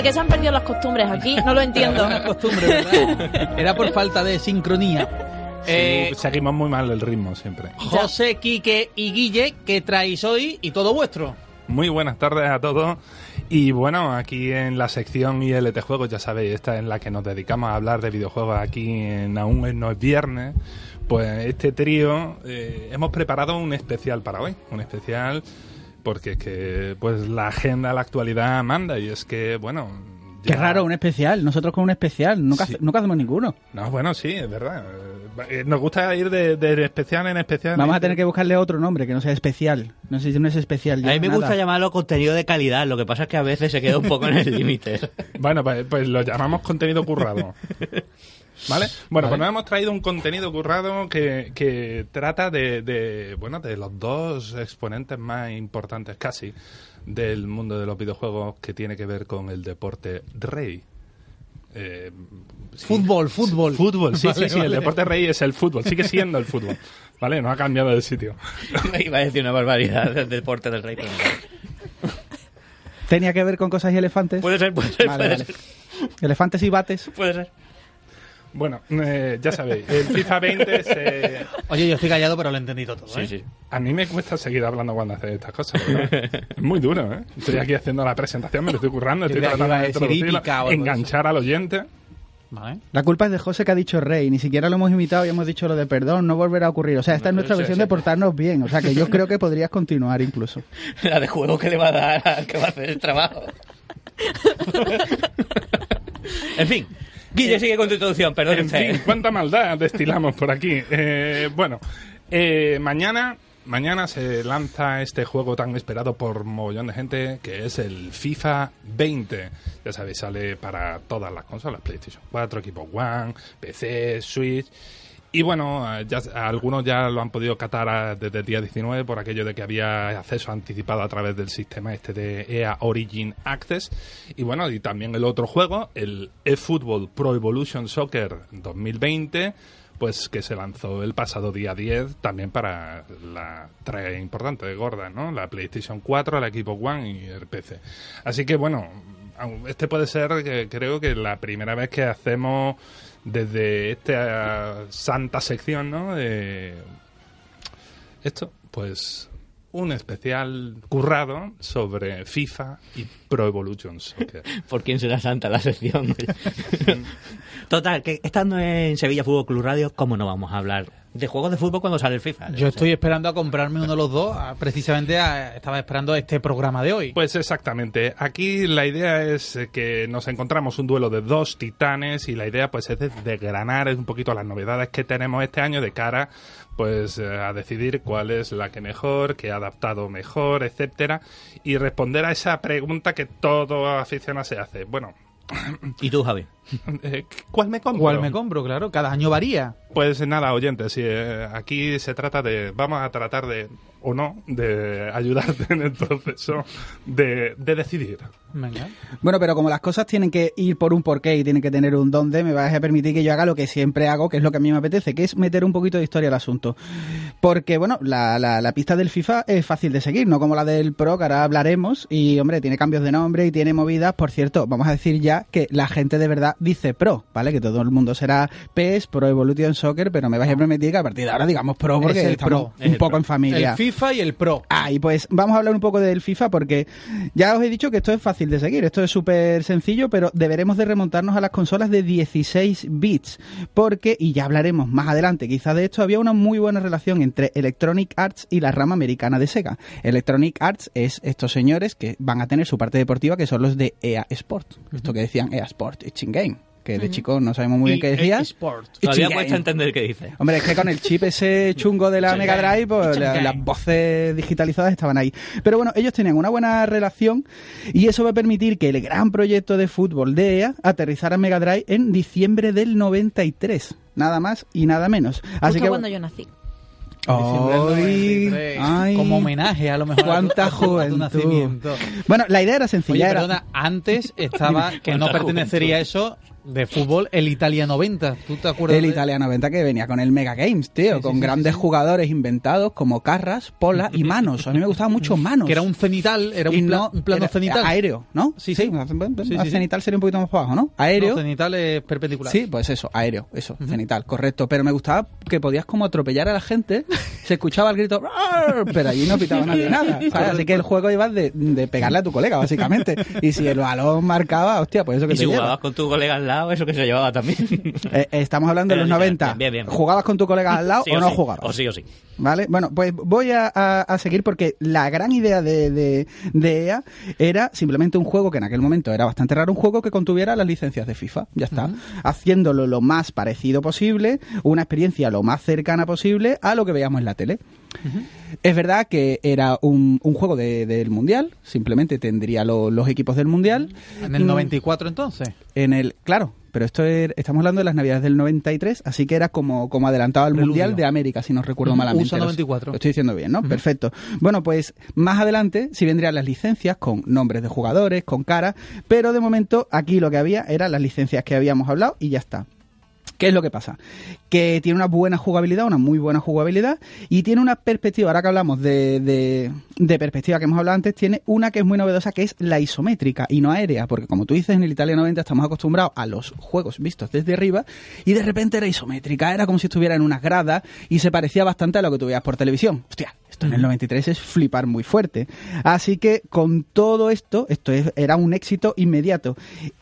¿Por qué se han perdido las costumbres aquí? No lo entiendo. Era costumbre, ¿verdad? Era por falta de sincronía. Eh, Seguimos muy mal el ritmo siempre. José, Quique y Guille, ¿qué traéis hoy? Y todo vuestro. Muy buenas tardes a todos. Y bueno, aquí en la sección ILT Juegos, ya sabéis, esta es la que nos dedicamos a hablar de videojuegos aquí en Aún no es viernes. Pues este trío eh, hemos preparado un especial para hoy. Un especial porque es que pues la agenda, la actualidad manda y es que, bueno... Qué ya- raro, un especial. Nosotros con un especial. Nunca, Sí. nunca hacemos ninguno. No, bueno, sí, es verdad. Eh, Nos gusta ir de, de especial en especial. Vamos a tener que buscarle otro nombre que no sea especial. No sé si no es especial. A ya, mí me nada. gusta llamarlo contenido de calidad, lo que pasa es que a veces se queda un poco en el límite. Bueno, pues, pues lo llamamos contenido currado. ¿Vale? Bueno, pues nos hemos traído un contenido currado que, que trata de, de, bueno, de los dos exponentes más importantes casi del mundo de los videojuegos que tiene que ver con el deporte rey. Eh, sí. Fútbol, fútbol. Fútbol, sí, Vale, sí, sí, el vale. deporte rey es el fútbol, sigue siendo el fútbol. ¿Vale? No ha cambiado de sitio. Iba a decir una barbaridad del deporte del rey. pero. ¿Tenía que ver con cosas y elefantes? Puede ser, puede ser, Vale, puede vale. ser. Elefantes y bates. Puede ser. Bueno, eh, ya sabéis, el FIFA 20 se, Oye, yo estoy callado, pero lo he entendido todo. Sí, ¿eh? sí. A mí me cuesta seguir hablando cuando haces estas cosas. ¿verdad? es muy duro, ¿eh? Estoy aquí haciendo la presentación, me lo estoy currando, estoy tratando de enganchar al oyente. Vale. La culpa es de José que ha dicho rey. Ni siquiera lo hemos imitado y hemos dicho lo de perdón, no volverá a ocurrir. O sea, esta es nuestra Sí, versión sí. de portarnos bien. O sea, que yo creo que podrías continuar incluso. La de juego que le va a dar al que va a hacer el trabajo. en fin. Guille, sigue con tu introducción, perdón En usted. fin, cuánta maldad destilamos por aquí. Eh, bueno, eh, mañana, mañana se lanza este juego tan esperado por mogollón de gente, que es el FIFA 20. Ya sabéis, sale para todas las consolas, PlayStation 4, Equipo One, PC, Switch. Y bueno, eh, ya, algunos ya lo han podido catar a- desde el día 19 por aquello de que había acceso anticipado a través del sistema este de EA Origin Access. Y bueno, y también el otro juego, el eFootball Pro Evolution Soccer 2020, pues que se lanzó el pasado día 10 también para la trae importante de gorda, ¿no? La PlayStation 4, la Equipo One y el PC. Así que bueno, este puede ser, creo que la primera vez que hacemos desde esta santa sección, ¿no? De esto, pues un especial currado sobre FIFA y Pro Evolution Soccer. ¿Por quién será santa la sección? Total, que estando en Sevilla Fútbol Club Radio, ¿cómo no vamos a hablar de juegos de fútbol cuando sale el FIFA? Yo estoy esperando a comprarme uno de los dos. a- Precisamente a- estaba esperando este programa de hoy. Pues exactamente. Aquí la idea es que nos encontramos un duelo de dos titanes y la idea pues es de desgranar un poquito las novedades que tenemos este año de cara pues eh, a decidir cuál es la que mejor, que ha adaptado mejor, etcétera, y responder a esa pregunta que todo aficionado se hace. Bueno, ¿Y tú, Javi? eh, ¿cuál me compro? ¿Cuál me compro? Claro, cada año varía. Pues nada, oyentes, sí, eh, aquí se trata de, vamos a tratar de, o no, de ayudarte en el proceso de, de decidir. Venga. Bueno, pero como las cosas tienen que ir por un porqué y tienen que tener un dónde, me vas a permitir que yo haga lo que siempre hago, que es lo que a mí me apetece, que es meter un poquito de historia al asunto. Porque, bueno, la, la, la pista del FIFA es fácil de seguir, no como la del Pro, que ahora hablaremos. Y, hombre, tiene cambios de nombre y tiene movidas. Por cierto, vamos a decir ya que la gente de verdad dice Pro, ¿vale? Que todo el mundo será PES, Pro Evolution Soccer, pero me vais a permitir que a partir de ahora digamos Pro porque Es el estamos Pro, es un el poco Pro. en familia. El FIFA y el Pro. Ah, y pues vamos a hablar un poco del FIFA porque ya os he dicho que esto es fácil de seguir, esto es súper sencillo, pero deberemos de remontarnos a las consolas de 16 bits, porque, y ya hablaremos más adelante quizás de esto, había una muy buena relación entre Electronic Arts y la rama americana de Sega. Electronic Arts es estos señores que van a tener su parte deportiva, que son los de EA Sport, esto que decían EA Sport, Itching Game, que de chicos no sabemos muy bien qué decía. Sport. Todavía cuesta entender qué dice. Hombre, es que con el chip ese chungo de la. Mega Drive, pues la- las voces digitalizadas estaban ahí. Pero bueno, ellos tenían una buena relación y eso va a permitir que el gran proyecto de fútbol de EA aterrizara en Mega Drive en diciembre del 93. Nada más y nada menos. Así Justo que cuando yo nací. Diciembre del Ay, 93. ay. como homenaje a lo mejor a tu- Cuánta a tu- a tu juventud. nacimiento. Bueno, la idea era sencilla. Oye, era- perdona, antes estaba, que no pertenecería a eso, de fútbol, el Italia 90. ¿Tú te acuerdas? El de- Italia 90 que venía con el Mega Games, tío, Sí, con sí, grandes sí, sí. jugadores inventados como Carras, Pola y Manos. A mí me gustaba mucho Manos. Que era un cenital, era un, pla- no- un plano era cenital. Aéreo, ¿no? Sí, sí. Bueno, Sí, sí, sí. Cenital sería un poquito más abajo, ¿no? Aéreo. No, cenital es perpendicular. Sí, pues eso, aéreo, eso, cenital, correcto. Pero me gustaba que podías como atropellar a la gente, se escuchaba el grito, pero allí no pitaba nadie nada. ¿sabes? Así que el juego iba de, de pegarle a tu colega, básicamente. Y si el balón marcaba, hostia, pues eso que Y te si lleva. jugabas con tu colega al lado, eso que se llevaba también. Eh, estamos hablando de los bien, 90. bien, bien. ¿Jugabas con tu colega al lado Sí o no sí, jugabas? O sí o sí. ¿Vale? Bueno, pues voy a, a- a seguir porque la gran idea de, de, de EA era simplemente un juego que en aquel momento era bastante raro, un juego que contuviera las licencias de FIFA. Ya está. Haciéndolo lo más parecido posible, una experiencia lo más cercana posible a lo que veíamos en la tele. Es verdad que era un, un juego de- del Mundial, simplemente tendría lo- los equipos del Mundial. En el Mm, 94 entonces. En el, claro, pero esto es- estamos hablando de las navidades del 93, así que era como, como adelantado al Preludio. Mundial de América, si no recuerdo malamente. USA Lo- 94. Lo estoy diciendo bien, ¿no? Perfecto. Bueno, pues más adelante sí vendrían las licencias con nombres de jugadores, con cara, pero de momento aquí lo que había eran las licencias que habíamos hablado y ya está. ¿Qué es lo que pasa? Que tiene una buena jugabilidad, una muy buena jugabilidad, y tiene una perspectiva, ahora que hablamos de, de, perspectiva que hemos hablado antes, tiene una que es muy novedosa, que es la isométrica y no aérea, porque como tú dices, en el Italia 90 estamos acostumbrados a los juegos vistos desde arriba, y de repente era isométrica, era como si estuviera en unas gradas, y se parecía bastante a lo que tú veías por televisión. Hostia, esto en el 93 es flipar muy fuerte. Así que con todo esto, esto es- era un éxito inmediato.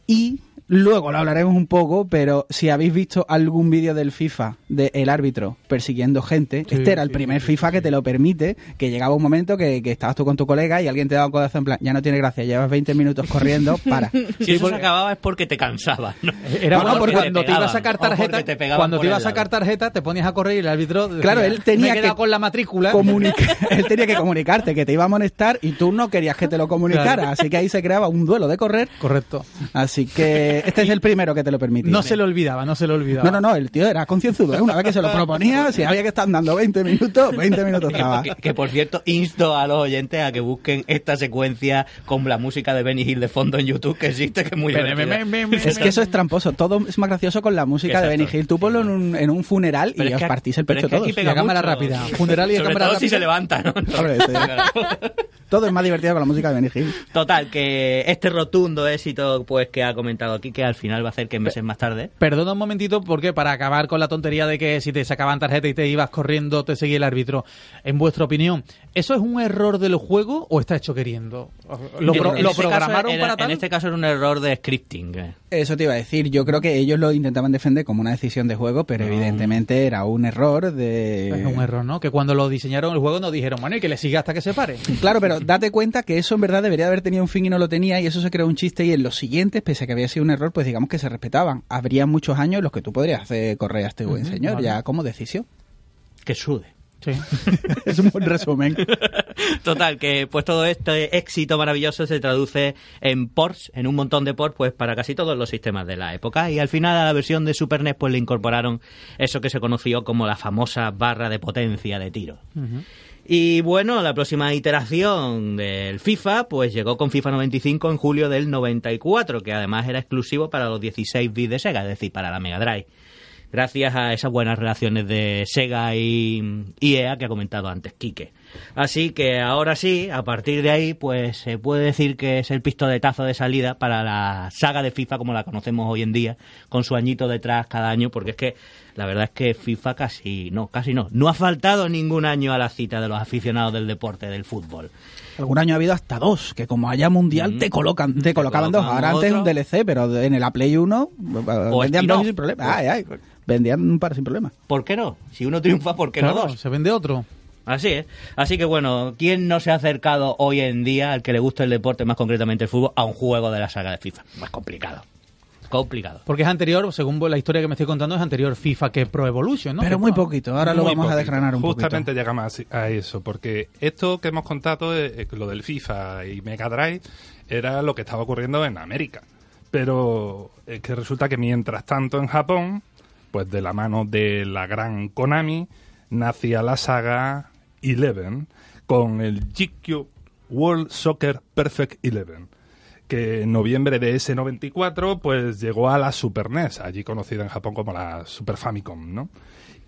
Y luego lo hablaremos un poco, pero si habéis visto algún vídeo del FIFA de el árbitro persiguiendo gente, Sí, este era el sí, primer sí, FIFA que te lo permite, que llegaba un momento que, que estabas tú con tu colega y alguien te daba un codazo en plan, ya no tiene gracia, llevas 20 minutos corriendo, para. Si eso se acababa es porque te cansabas, ¿no? Era No, no, bueno, porque cuando te te, iba a pegaban, sacar tarjeta, te pegaban cuando te iba a sacar tarjeta, te ponías a correr y el árbitro decía, Claro, él tenía que con la matrícula. Comunica- él tenía que comunicarte que te iba a amonestar y tú no querías que te lo comunicara, Claro. así que ahí se creaba un duelo de correr, Correcto. así que este es el primero que te lo permitía. No se lo olvidaba, no se lo olvidaba. No, no, no, el tío era concienzudo. ¿eh? Una vez que se lo proponía, si había que estar dando 20 minutos, 20 minutos estaba. Que, que, por cierto, insto a los oyentes a que busquen esta secuencia con la música de Benny Hill de fondo en YouTube, que existe, que es muy Pero, divertida. me- me- me- Es que eso es tramposo. Todo es más gracioso con la música de Exacto. Benny Hill. Tú ponlo en un, en un funeral Pero y es os que- partís el pecho es que todos. Y a cámara rápida. Funeral y a cámara todo si rápida. se levanta, ¿no? Hombre, sí. Todo es más divertido con la música de Benny Hill. Total, que este rotundo éxito pues que ha comentado aquí, que al final va a hacer que meses más tarde... Perdona un momentito, porque para acabar con la tontería de que si te sacaban tarjeta y te ibas corriendo, te seguía el árbitro, en vuestra opinión, ¿eso es un error del juego o está hecho queriendo? ¿Lo, pro- este programaron era- para tal? En este caso era un error de scripting. eh. Eso te iba a decir. Yo creo que ellos lo intentaban defender como una decisión de juego, pero evidentemente era un error de. Es un error, ¿no? Que cuando lo diseñaron el juego nos dijeron, bueno, y que le siga hasta que se pare. Claro, pero date cuenta que eso en verdad debería haber tenido un fin y no lo tenía, y eso se creó un chiste. Y en los siguientes, pese a que había sido un error, pues digamos que se respetaban. Habría muchos años en los que tú podrías hacer correr a este buen señor, vale. ya como decisión. Que sude. Sí. es un buen resumen. Total, que pues todo este éxito maravilloso se traduce en ports, en un montón de ports, pues para casi todos los sistemas de la época. Y al final a la versión de Super NES pues le incorporaron eso que se conoció como la famosa barra de potencia de tiro. Y bueno, la próxima iteración del FIFA pues llegó con FIFA 95 en julio del 94, que además era exclusivo para los 16 bits de Sega, es decir, para la Mega Drive. Gracias a esas buenas relaciones de Sega y, y EA que ha comentado antes Quique. Así que ahora sí, a partir de ahí, pues se puede decir que es el pistoletazo de salida para la saga de FIFA como la conocemos hoy en día, con su añito detrás cada año, porque es que la verdad es que FIFA casi, no, casi no, no ha faltado ningún año a la cita de los aficionados del deporte, del fútbol. Algún año ha habido hasta dos, que como haya mundial Mm. te colocan, te colocaban dos. Ahora antes otro. un DLC, pero en el A Play 1 vendían dos sin problema. Ay, ay, vendían un par sin problema. ¿Por qué no? Si uno triunfa, ¿por qué no dos? se vende otro. Así es. Así que bueno, ¿quién no se ha acercado hoy en día, al que le gusta el deporte, más concretamente el fútbol, a un juego de la saga de FIFA? Más complicado. Complicado. Porque es anterior, según la historia que me estoy contando, es anterior FIFA que Pro Evolution, ¿no? Pero muy poquito, ahora lo vamos a desgranar un Justamente poquito. llegamos a, a eso, porque esto que hemos contado, eh, eh, lo del FIFA y Mega Drive, era lo que estaba ocurriendo en América. Pero es que resulta que mientras tanto en Japón, pues de la mano de la gran Konami, nacía la saga Eleven con el GQ World Soccer Perfect Eleven que en noviembre de ese 94 pues llegó a la Super NES, allí conocida en Japón como la Super Famicom, ¿no?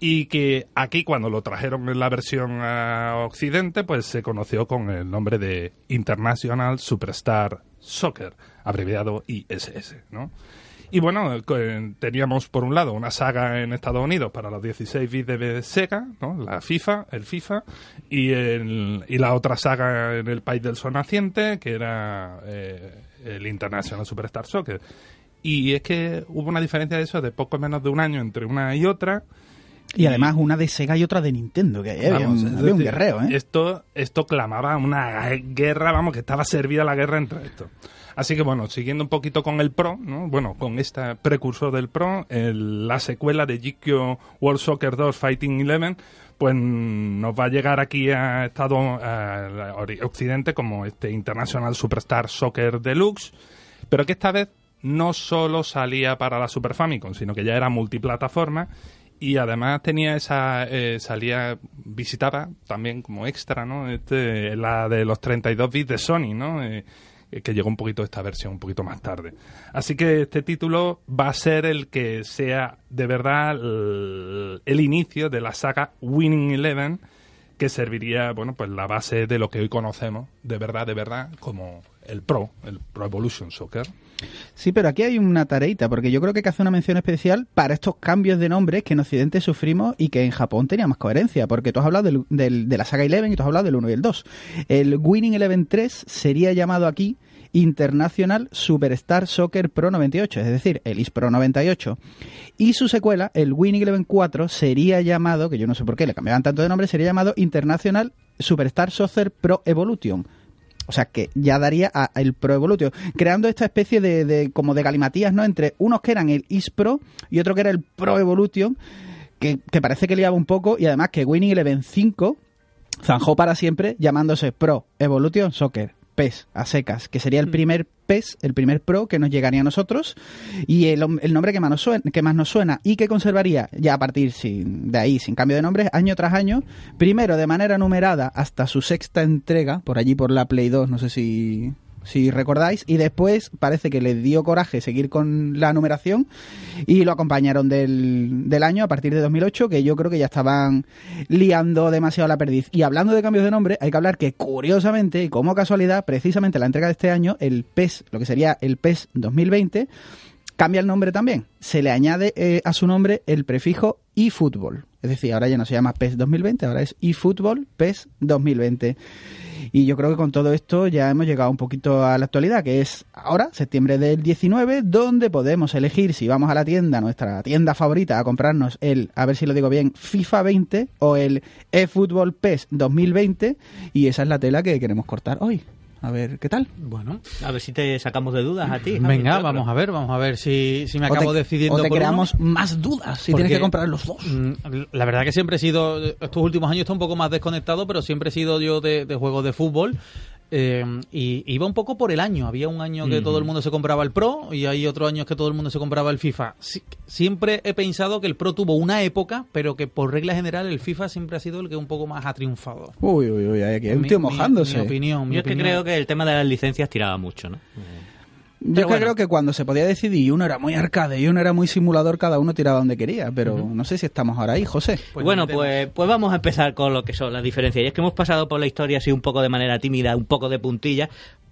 Y que aquí cuando lo trajeron en la versión a Occidente pues se conoció con el nombre de International Superstar Soccer, abreviado ISS, ¿no? Y bueno, eh, teníamos por un lado una saga en Estados Unidos para los 16 bits de Sega, ¿no? la FIFA, el FIFA, y, el, y la otra saga en el país del sol naciente, que era eh, el International Superstar Soccer. Y es que hubo una diferencia de eso de poco menos de un año entre una y otra. Y además una de Sega y otra de Nintendo, que había, Vamos, un, había un guerreo, ¿eh? Esto, esto clamaba una guerra, vamos, que estaba servida la guerra entre estos. Así que bueno, siguiendo un poquito con el Pro, ¿no? bueno, con este precursor del Pro, el- la secuela de GQ World Soccer 2 Fighting Eleven, pues nos va a llegar aquí a Estado a Occidente como este International Superstar Soccer Deluxe, pero que esta vez no solo salía para la Super Famicom, sino que ya era multiplataforma y además tenía esa eh, salía visitaba también como extra no este, la de los 32 bits de Sony no eh, que llegó un poquito esta versión un poquito más tarde. Así que este título va a ser el que sea de verdad el, el inicio de la saga Winning Eleven que serviría bueno pues la base de lo que hoy conocemos de verdad de verdad como el Pro el Pro Evolution Soccer Sí, pero aquí hay una tareita, porque yo creo que hay que hacer una mención especial para estos cambios de nombres que en Occidente sufrimos y que en Japón tenía más coherencia, porque tú has hablado del- de la saga Eleven y tú has hablado del 1 y el 2. El Winning Eleven 3 sería llamado aquí International Superstar Soccer Pro 98, es decir, el IS Pro 98. Y su secuela, el Winning Eleven 4, sería llamado, que yo no sé por qué le cambiaban tanto de nombre, sería llamado International Superstar Soccer Pro Evolution. O sea, que ya daría a, el Pro Evolution, creando esta especie de, de- como de galimatías, ¿no? Entre unos que eran el Is Pro y otro que era el Pro Evolution, que, que parece que liaba un poco, y además que Winning Eleven 5 zanjó para siempre llamándose Pro Evolution Soccer. PES, a secas, que sería el primer PES, el primer Pro que nos llegaría a nosotros y el, el nombre que más, nos suena, que más nos suena y que conservaría ya a partir sin, de ahí, sin cambio de nombre, año tras año, primero de manera numerada hasta su sexta entrega, por allí por la Play 2, no sé si, si recordáis, y después parece que le dio coraje seguir con la numeración y lo acompañaron del, del año a partir de 2008, que yo creo que ya estaban liando demasiado la perdiz. Y hablando de cambios de nombre, hay que hablar que curiosamente y como casualidad, precisamente la entrega de este año, el PES, lo que sería el PES 2020, cambia el nombre también. Se le añade eh, a su nombre el prefijo eFootball. Es decir, ahora ya no se llama PES 2020, ahora es eFootball PES 2020. Y yo creo que con todo esto ya hemos llegado un poquito a la actualidad, que es ahora, septiembre del 19, donde podemos elegir si vamos a la tienda, nuestra tienda favorita, a comprarnos el, a ver si lo digo bien, FIFA 20 o el eFootball PES 2020. Y esa es la tela que queremos cortar hoy. A ver, ¿qué tal? Bueno, A ver si te sacamos de dudas a ti. Javi, venga, claro. vamos a ver, vamos a ver si, si me O te- acabo decidiendo o te por uno. creamos más dudas si Porque, tienes que comprar los dos. mm, La verdad que siempre he sido, estos últimos años está un poco más desconectado, pero siempre he sido yo de, de juegos de fútbol. Eh, y iba un poco por el año. Había un año que todo el mundo se compraba el Pro y hay otros años que todo el mundo se compraba el FIFA. Siempre he pensado que el Pro tuvo una época, pero que por regla general el FIFA siempre ha sido el que un poco más ha triunfado. Uy, uy, uy, aquí hay un tío mi- mojándose. Mi, opinión, mi Yo es que opinión. creo que el tema de las licencias tiraba mucho, ¿no? Yo Pero bueno. creo que cuando se podía decidir y uno era muy arcade y uno era muy simulador, cada uno tiraba donde quería. Pero no sé si estamos ahora ahí, José. Pues bueno, pues, pues vamos a empezar con lo que son las diferencias. Y es que hemos pasado por la historia así un poco de manera tímida, un poco de puntilla,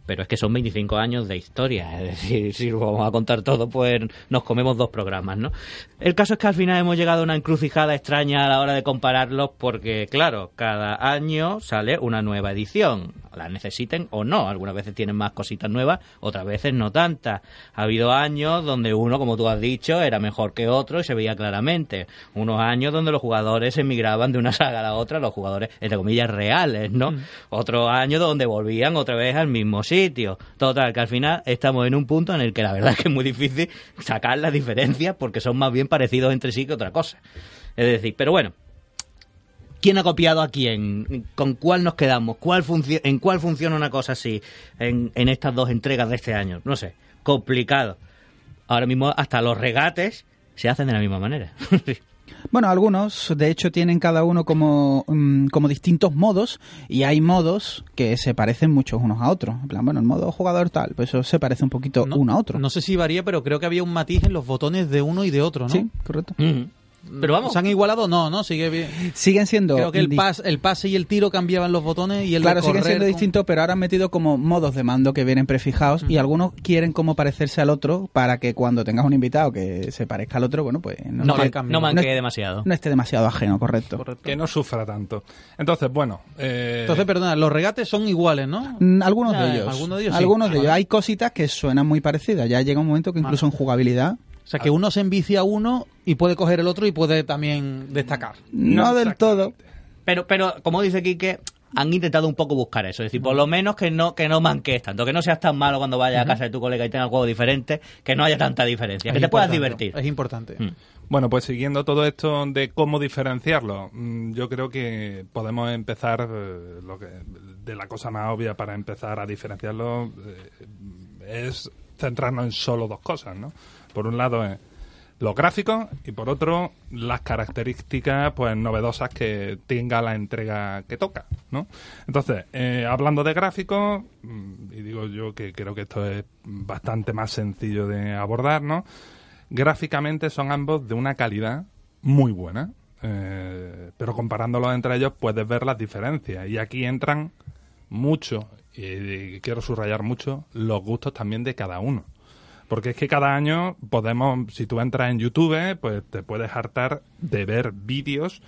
pero es que son 25 años de historia. Es decir, si lo vamos a contar todo, pues nos comemos dos programas, ¿no? El caso es que al final hemos llegado a una encrucijada extraña a la hora de compararlos, porque, claro, cada año sale una nueva edición. La necesiten o no. Algunas veces tienen más cositas nuevas, otras veces no tantas. Ha habido años donde uno, como tú has dicho, era mejor que otro y se veía claramente. Unos años donde los jugadores emigraban de una saga a la otra, los jugadores, entre comillas, reales, ¿no? Otros años donde volvían otra vez al mismo sitio. Total, que al final estamos en un punto en el que la verdad es que es muy difícil sacar las diferencias porque son más bien parecidos entre sí que otra cosa. Es decir, pero bueno, ¿Quién ha copiado a quién? ¿Con cuál nos quedamos? ¿Cuál ¿En cuál funciona una cosa así en, en estas dos entregas de este año? No sé, complicado. Ahora mismo hasta los regates se hacen de la misma manera. Bueno, algunos, de hecho, tienen cada uno como, mm, como distintos modos y hay modos que se parecen muchos unos a otros. En plan, bueno, el modo jugador tal, pues eso se parece un poquito No- uno a otro. No sé si varía, pero creo que había un matiz en los botones de uno y de otro, ¿no? Sí, correcto. Ujú. Pero vamos, ¿Se han igualado? No, no, sigue bien. Siguen siendo... Creo que el, pas, el pase y el tiro cambiaban los botones y el Claro, siguen siendo con- distintos, pero ahora han metido como modos de mando que vienen prefijados y algunos quieren como parecerse al otro para que cuando tengas un invitado que se parezca al otro, bueno, pues no, no, cambie. no manquee No demasiado. no esté demasiado ajeno, correcto. Que no sufra tanto. Entonces, bueno. eh, Entonces, perdona, los regates son iguales, ¿no? Mm, Algunos Ya, de ellos. algunos de ellos sí. Algunos de ellos. Hay cositas que suenan muy parecidas. Ya llega un momento que incluso en jugabilidad O sea, que uno se envicia a uno y puede coger el otro y puede también destacar. no del todo. Pero, pero como dice Quique, han intentado un poco buscar eso. Es decir, por lo menos que no, que no manques tanto, que no seas tan malo cuando vayas a casa de tu colega y tengas juegos diferentes, que no haya tanta diferencia, que te puedas divertir. Es importante. Mm. Bueno, pues siguiendo todo esto de cómo diferenciarlo, mm, yo creo que podemos empezar eh, lo que, de la cosa más obvia para empezar a diferenciarlo eh, es centrarnos en solo dos cosas, ¿no? Por un lado es los gráficos y por otro las características pues novedosas que tenga la entrega que toca, ¿no? Entonces, eh, hablando de gráficos, mm, y digo yo que creo que esto es bastante más sencillo de abordar, ¿no? Gráficamente son ambos de una calidad muy buena, eh, pero comparándolos entre ellos puedes ver las diferencias. Y aquí entran mucho, y quiero subrayar mucho, los gustos también de cada uno. Porque es que cada año podemos, si tú entras en YouTube, pues te puedes hartar de ver vídeos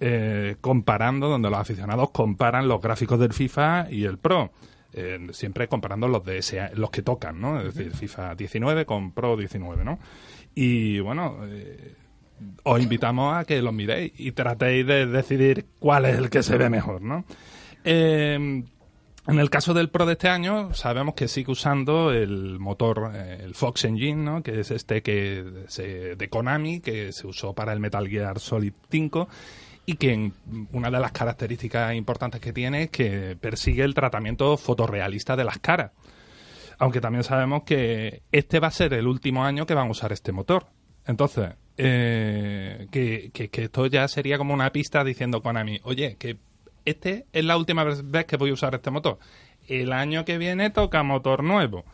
eh, comparando, donde los aficionados comparan los gráficos del FIFA y el Pro. Eh, siempre comparando los de ese, los que tocan, ¿no? Es decir, FIFA 19 con Pro 19, ¿no? Y bueno, eh, os invitamos a que los miréis y tratéis de decidir cuál es el que se ve mejor, ¿no? Eh, en el caso del Pro de este año, sabemos que sigue usando el motor, eh, el Fox Engine, ¿no? que es este que de Konami, que se usó para el Metal Gear Solid 5 y que una de las características importantes que tiene es que persigue el tratamiento fotorrealista de las caras. Aunque también sabemos que este va a ser el último año que van a usar este motor. Entonces, eh, que, que- que esto ya sería como una pista diciendo Konami, oye, que este es la última vez que voy a usar este motor. El año que viene toca motor nuevo.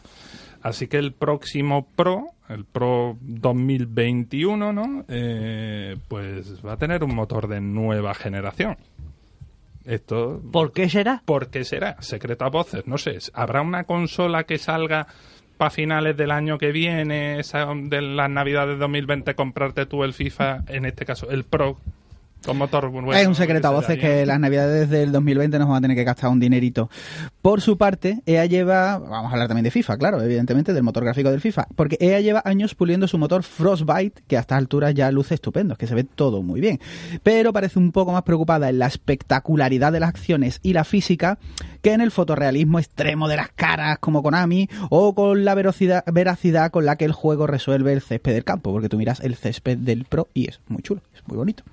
Así que el próximo Pro, el Pro 2021, ¿no? Eh, pues va a tener un motor de nueva generación. Esto ¿Por qué será? ¿Por qué será? Secreto a voces, no sé. ¿Habrá una consola que salga para finales del año que viene, esa de las navidades de 2020, comprarte tú el FIFA, en este caso el Pro, con motor bueno, es un secreto a voces que las navidades del 2020 nos van a tener que gastar un dinerito. Por su parte, EA lleva, vamos a hablar también de FIFA, claro, evidentemente, del motor gráfico del FIFA, porque EA lleva años puliendo su motor Frostbite, que a estas alturas ya luce estupendo, es que se ve todo muy bien. Pero parece un poco más preocupada en la espectacularidad de las acciones y la física que en el fotorrealismo extremo de las caras como Konami o con la velocidad, veracidad con la que el juego resuelve el césped del campo, porque tú miras el césped del Pro y es muy chulo, es muy bonito.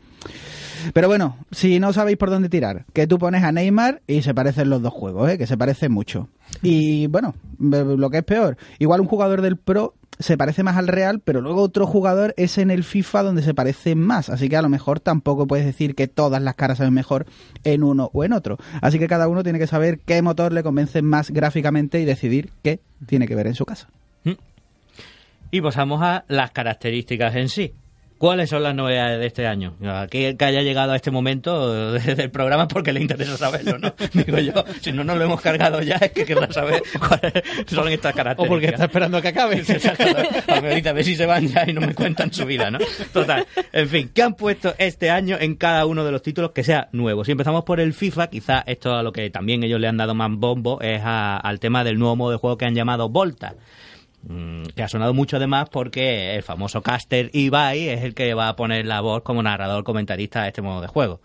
Pero bueno, si no sabéis por dónde tirar, que tú pones a Neymar y se parecen los dos juegos, ¿eh? que se parecen mucho. Y bueno, lo que es peor, igual un jugador del Pro se parece más al Real, pero luego otro jugador es en el FIFA donde se parece más. Así que a lo mejor tampoco puedes decir que todas las caras se ven mejor en uno o en otro. Así que cada uno tiene que saber qué motor le convence más gráficamente y decidir qué tiene que ver en su casa. Y pasamos a las características en sí. ¿Cuáles son las novedades de este año? Aquí que haya llegado a este momento del programa porque le interesa saberlo, ¿no? Digo yo, si no nos lo hemos cargado ya es que querrá saber cuáles son estas O características. porque está esperando a que acabe. A ver, a ver si se van ya y no me cuentan su vida, ¿no? Total. En fin, ¿qué han puesto este año en cada uno de los títulos que sea nuevo? Si empezamos por el FIFA, quizá esto a lo que también ellos le han dado más bombo es a- al tema del nuevo modo de juego que han llamado Volta. Mm, que ha sonado mucho además porque el famoso caster Ibai es el que va a poner la voz como narrador comentarista a este modo de juego.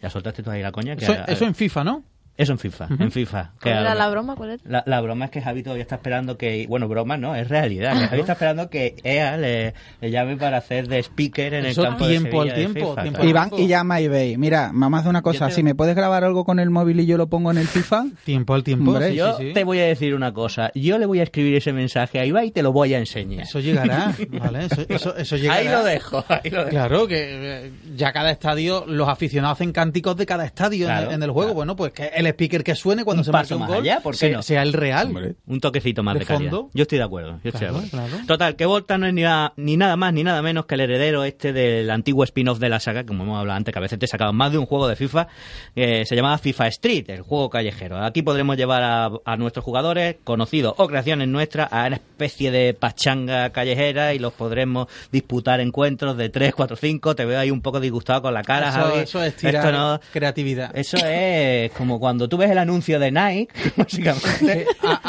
Ya soltaste tú ahí la coña. Que Eso, eso en FIFA, ¿no? Eso en FIFA, en FIFA. Que ¿Cuál era la broma? ¿Cuál era? La, la broma es que Javi todavía está esperando que... Bueno, broma no, es realidad. Que Javi está esperando que EA le, le llame para hacer de speaker en Eso el campo de tiempo al de tiempo, FIFA, tiempo claro. Iván y llama a eBay. Mira, a hacer una cosa. te- Si me puedes grabar algo con el móvil y yo lo pongo en el FIFA, Tiempo al tiempo. Hombre, sí, Yo sí, sí. te voy a decir una cosa. Yo le voy a escribir ese mensaje a Ibai y te lo voy a enseñar. Eso llegará, ¿vale? Eso, eso, eso llegará. Ahí lo dejo, ahí lo dejo. Claro, que eh, ya cada estadio, los aficionados hacen cánticos de cada estadio en el- Claro, en, el juego. claro. Bueno, pues que el speaker que suene cuando Un se marque un más gol allá, ¿por qué sea, no? sea el real. Hombre. Un toquecito más de, ¿De calidad. fondo? Yo estoy de acuerdo. Yo estoy de Claro, acuerdo. claro. Total, que Volta no es ni, a- ni nada más ni nada menos que el heredero este del antiguo spin-off de la saga, como hemos hablado antes, que a veces te sacaban más de un juego de FIFA, eh, se llamaba FIFA Street, el juego callejero. Aquí podremos llevar a, a nuestros jugadores, conocidos o creaciones nuestras, a una especie de pachanga callejera y los podremos disputar encuentros de 3, 4, 5. Te veo ahí un poco disgustado con la cara, eso, Javi. eso es tirar Esto no- creatividad. eso es como cuando tú ves el anuncio de Nike, básicamente. Ha-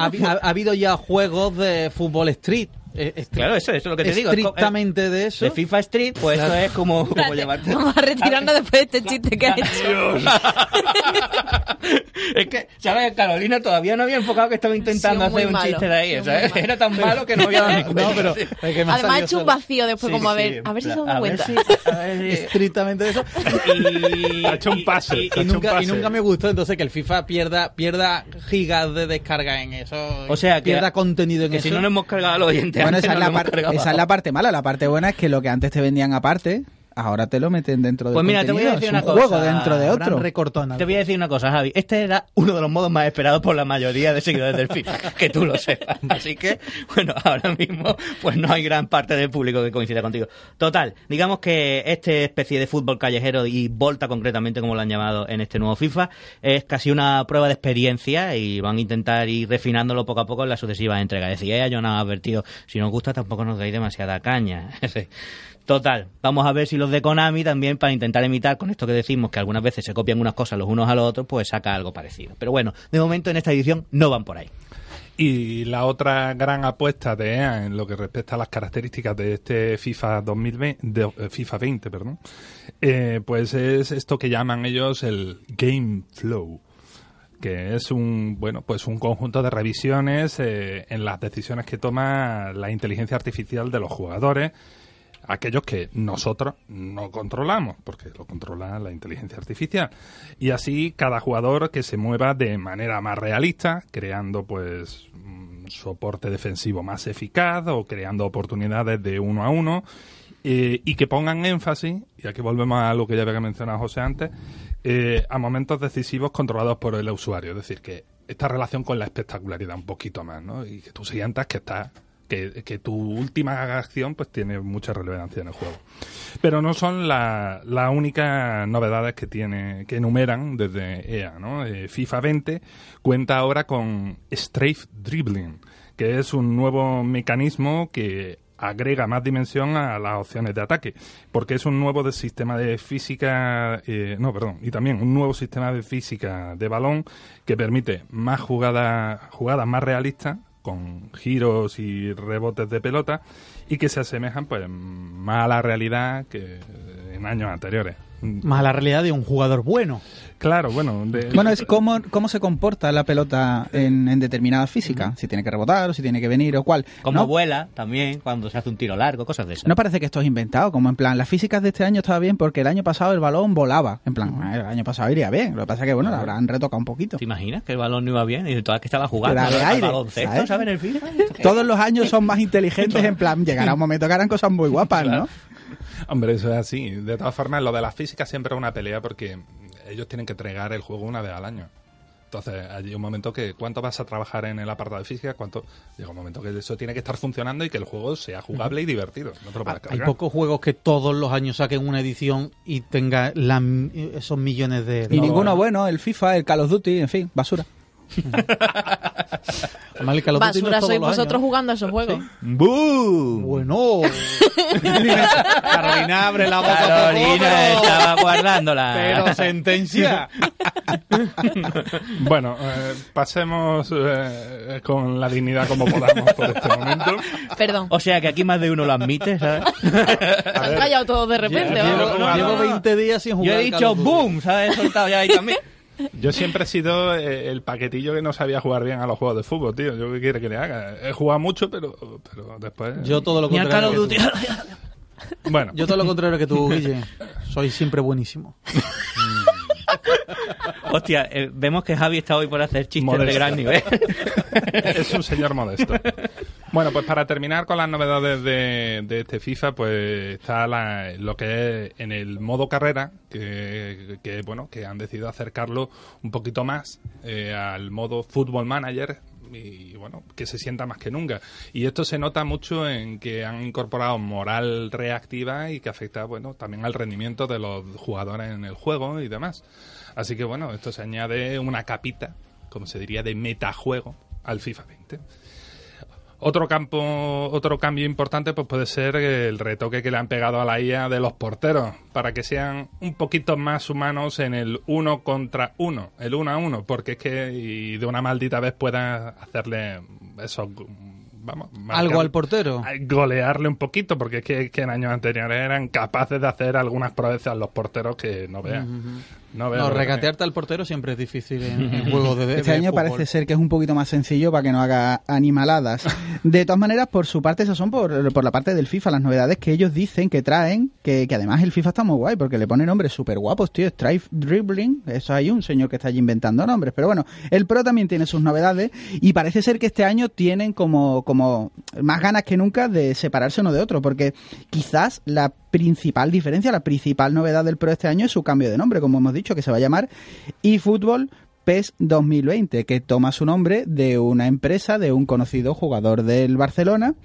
ha habido ya juegos de fútbol street. Eh, est- Claro, eso, eso es lo que te digo. Estrictamente de eso. De FIFA Street, pues eso es como, como Espérate, llevarte. Vamos a retirarnos después de este chiste que ha hecho. es que, ¿sabes? Carolina todavía no había enfocado que estaba intentando Sí, hacer un malo. chiste de ahí. Era tan malo que no había dado ni cuenta. No, pero Sí. es que me ha Además ha hecho un vacío después, Sí, como a sí, ver, a ver si se dan ver cuenta. si- a ver si- Estrictamente de eso. Y, Ha hecho un pase, y- nunca, y nunca me gustó entonces que el FIFA pierda pierda gigas de descarga en eso. O sea, que- pierda contenido en Que eso. si no nos hemos cargado a los oyentes. Bueno, esa es, la par- esa es la parte mala. La parte buena es que lo que antes te vendían aparte, ahora te lo meten dentro del Pues mira, te voy a decir una un cosa. juego dentro de otro. Te voy a decir una cosa, Javi. Este era uno de los modos más esperados por la mayoría de seguidores del FIFA. Que tú lo sepas. Así que, bueno, ahora mismo, pues no hay gran parte del público que coincida contigo. Total, digamos que este especie de fútbol callejero y volta concretamente, como lo han llamado en este nuevo FIFA, es casi una prueba de experiencia y van a intentar ir refinándolo poco a poco en las sucesivas entregas. Decía, yo nada advertido, si nos gusta tampoco nos dais demasiada caña. Total, vamos a ver si de Konami también, para intentar imitar con esto que decimos, que algunas veces se copian unas cosas los unos a los otros, pues saca algo parecido. Pero bueno, de momento en esta edición no van por ahí. Y la otra gran apuesta de EA en lo que respecta a las características de este FIFA 2020, de, eh, FIFA 20, perdón, eh, pues es esto que llaman ellos el Game Flow que es un bueno pues un conjunto de revisiones eh, en las decisiones que toma la inteligencia artificial de los jugadores aquellos que nosotros no controlamos, porque lo controla la inteligencia artificial. Y así cada jugador que se mueva de manera más realista, creando pues un soporte defensivo más eficaz o creando oportunidades de uno a uno eh, y que pongan énfasis, y aquí volvemos a lo que ya había mencionado José antes, eh, a momentos decisivos controlados por el usuario. Es decir, que esta relación con la espectacularidad un poquito más, ¿no? Y que tú sientas que estás que, tu última acción pues tiene mucha relevancia en el juego. Pero no son las la únicas novedades que tiene que enumeran desde EA, ¿no? Eh, FIFA 20 cuenta ahora con Strafe Dribbling, que es un nuevo mecanismo que agrega más dimensión a las opciones de ataque, porque es un nuevo sistema de física, eh, no, perdón, y también un nuevo sistema de física de balón que permite más jugadas, jugadas más realistas con giros y rebotes de pelota y que se asemejan pues más a la realidad que en años anteriores. Más a la realidad de un jugador bueno. Claro, bueno. de- Bueno, es cómo, cómo se comporta la pelota en, en determinada física. Si tiene que rebotar o si tiene que venir o cuál. Como ¿no? vuela también, cuando se hace un tiro largo, cosas de esas. No parece que esto es inventado, como en plan, las físicas de este año estaba bien porque el año pasado el balón volaba. En plan, "Ah, el año pasado iría bien. Lo que pasa es que, bueno, lo habrán retocado un poquito. ¿Te imaginas que el balón no iba bien y todas que estaba jugando Era de aire, baloncesto, ¿sabes? ¿sabes? En el. Todos los años son más inteligentes, en plan, llegará un momento que harán cosas muy guapas, ¿no? Hombre, eso es así. De todas formas, lo de la física siempre es una pelea porque ellos tienen que entregar el juego una vez al año. Entonces, hay un momento que, ¿cuánto vas a trabajar en el apartado de física? ¿Cuánto? Llega un momento que eso tiene que estar funcionando y que el juego sea jugable y divertido. No te lo puedes Hay pocos juegos que todos los años saquen una edición y tenga la- esos millones de... Y de- ninguno bueno, el FIFA, el Call of Duty, en fin, basura. Basura sois vosotros años. jugando a esos juegos. ¡Bú! Bueno. Carolina abre la boca. Carolina estaba guardándola. Pero sentencia. Bueno, eh, pasemos eh, con la dignidad como podamos por este momento. Perdón. O sea que aquí más de uno lo admite, ¿sabes? Han callado todos de repente, Llevo, no, llevo no. 20 días sin jugar. Yo he dicho boom, ¿sabes? He soltado ya ahí también. Yo siempre he sido eh, el paquetillo que no sabía jugar bien a los juegos de fútbol, tío. Yo qué quiere que le haga. He jugado mucho, pero, pero después... Yo todo lo contrario. que Duty. tú. Bueno, Yo todo lo contrario que tú, Guille. Soy siempre buenísimo. Hostia, eh, vemos que Javi está hoy por hacer chistes de gran nivel. es un señor modesto. Bueno, pues para terminar con las novedades de, este FIFA, pues está la- lo que es en el modo carrera, que, que, bueno, que han decidido acercarlo un poquito más eh, al modo Football Manager y bueno, que se sienta más que nunca. Y esto se nota mucho en que han incorporado moral reactiva y que afecta, bueno, también al rendimiento de los jugadores en el juego y demás. Así que bueno, esto se añade una capita, como se diría, de metajuego al FIFA 20. Otro campo, otro cambio importante pues puede ser el retoque que le han pegado a la IA de los porteros para que sean un poquito más humanos en el uno contra uno, el uno a uno, porque es que y de una maldita vez puedan hacerle eso, vamos, marcar- Algo al portero. golearle un poquito, porque es que, que en años anteriores eran capaces de hacer algunas proezas los porteros que no vean. No vean. No, que- regatearte al portero siempre es difícil en, en juegos de, de Este año fútbol. parece ser que es un poquito más sencillo para que no haga animaladas. De todas maneras, por su parte, esas son por, por la parte del FIFA, las novedades que ellos dicen que traen, que, que además el FIFA está muy guay, porque le pone nombres súper guapos, tío. Strife Dribbling, eso hay un señor que está allí inventando nombres. Pero bueno, el Pro también tiene sus novedades y parece ser que este año tienen como, como más ganas que nunca de separarse uno de otro, porque quizás la principal diferencia, la principal novedad del Pro este año es su cambio de nombre, como hemos dicho, que se va a llamar eFootball PES 2020, que toma su nombre de una empresa, de un conocido jugador del Barcelona,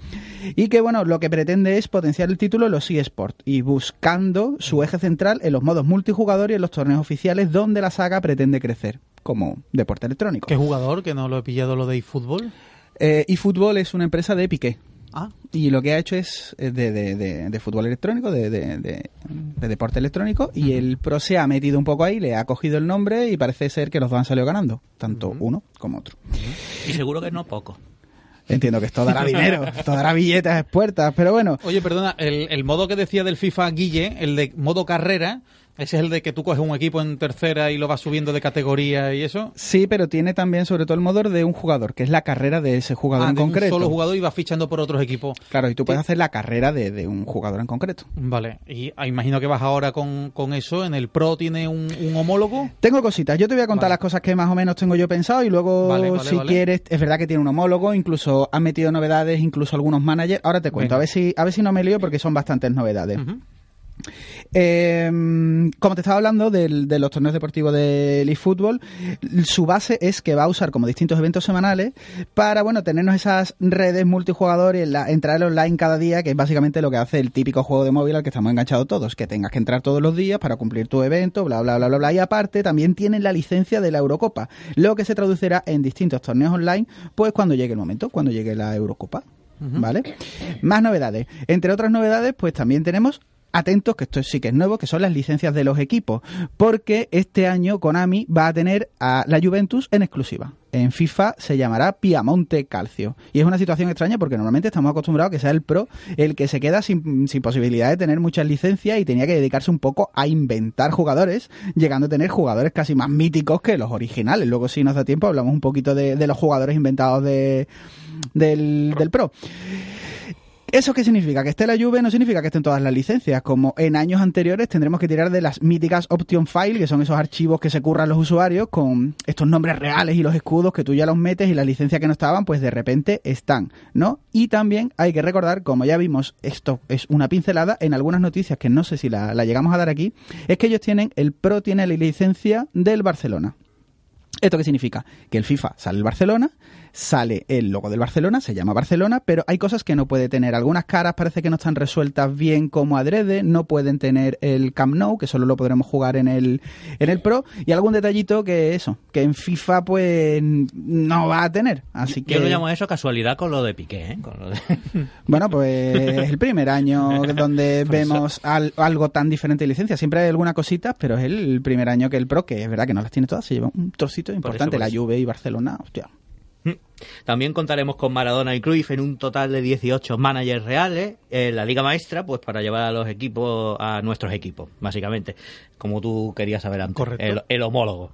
y que, bueno, lo que pretende es potenciar el título en los eSports y buscando su eje central en los modos multijugador y en los torneos oficiales donde la saga pretende crecer como deporte electrónico. ¿Qué jugador? Que no lo he pillado lo de eFootball. Eh, eFootball es una empresa de Piqué. Ah, Y lo que ha hecho es eh, de, de- de- de fútbol electrónico, de, de- de- de deporte electrónico, y el Pro se ha metido un poco ahí, le ha cogido el nombre y parece ser que los dos han salido ganando, tanto uno como otro. Y seguro que no poco. Entiendo que esto dará dinero, esto dará billetas puertas, pero bueno, Oye, perdona, el, el modo que decía del FIFA Guille, el de modo carrera, ese es el de que tú coges un equipo en tercera y lo vas subiendo de categoría y eso. sí, pero tiene también sobre todo el modo de un jugador, que es la carrera de ese jugador Ah, en de un concreto. solo jugador y vas fichando por otros equipos. Claro, y tú puedes hacer la carrera de, de un jugador en concreto. Vale, y ah, imagino que vas ahora con, con eso. En el Pro tiene un, un homólogo. Tengo cositas, yo te voy a contar Vale. las cosas que más o menos tengo yo pensado y luego Vale, vale, si quieres, es verdad que tiene un homólogo, incluso han metido novedades, incluso algunos managers. Ahora te cuento, Venga. a ver si a ver si no me lío porque son bastantes novedades. Eh, como te estaba hablando del- de los torneos deportivos del eFootball, su base es que va a usar como distintos eventos semanales para, bueno, tenernos esas redes multijugador y la, entrar online cada día, que es básicamente lo que hace el típico juego de móvil al que estamos enganchados todos, que tengas que entrar todos los días para cumplir tu evento, bla, bla, bla, bla, bla. Y aparte también tienen la licencia de la Eurocopa, lo que se traducirá en distintos torneos online, pues cuando llegue el momento, cuando llegue la Eurocopa. ¿Vale? Más novedades. Entre otras novedades, pues también tenemos atentos, que esto sí que es nuevo, que son las licencias de los equipos, porque este año Konami va a tener a la Juventus en exclusiva. En FIFA se llamará Piamonte Calcio. Y es una situación extraña porque normalmente estamos acostumbrados a que sea el pro el que se queda sin, posibilidad de tener muchas licencias y tenía que dedicarse un poco a inventar jugadores, llegando a tener jugadores casi más míticos que los originales. Luego, si nos da tiempo, hablamos un poquito de, de los jugadores inventados de, del, del pro. ¿Eso qué significa? Que esté la Juve no significa que estén todas las licencias. Como en años anteriores tendremos que tirar de las míticas option file, que son esos archivos que se curran los usuarios con estos nombres reales y los escudos que tú ya los metes y las licencias que no estaban, pues de repente están, ¿no? Y también hay que recordar, como ya vimos, esto es una pincelada en algunas noticias que no sé si la, la llegamos a dar aquí, es que ellos tienen, el Pro tiene la licencia del Barcelona. ¿Esto qué significa? Que el FIFA sale el Barcelona, sale el logo del Barcelona, se llama Barcelona, pero hay cosas que no puede tener. Algunas caras parece que no están resueltas bien como adrede, no pueden tener el Camp Nou, que solo lo podremos jugar en el, en el Pro, y algún detallito que eso, que en FIFA pues no va a tener. Así que Yo lo llamo eso casualidad con lo de Piqué, ¿eh? Con lo de- bueno, pues es el primer año donde vemos al- algo tan diferente de licencia. Siempre hay algunas cositas, pero es el primer año que el Pro, que es verdad que no las tiene todas, se lleva un trocito importante. por la eso. Juve y Barcelona, hostia. También contaremos con Maradona y Cruyff en un total de 18 managers reales en la Liga Maestra, pues para llevar a los equipos, a nuestros equipos, básicamente, como tú querías saber antes, Correcto. El, el homólogo.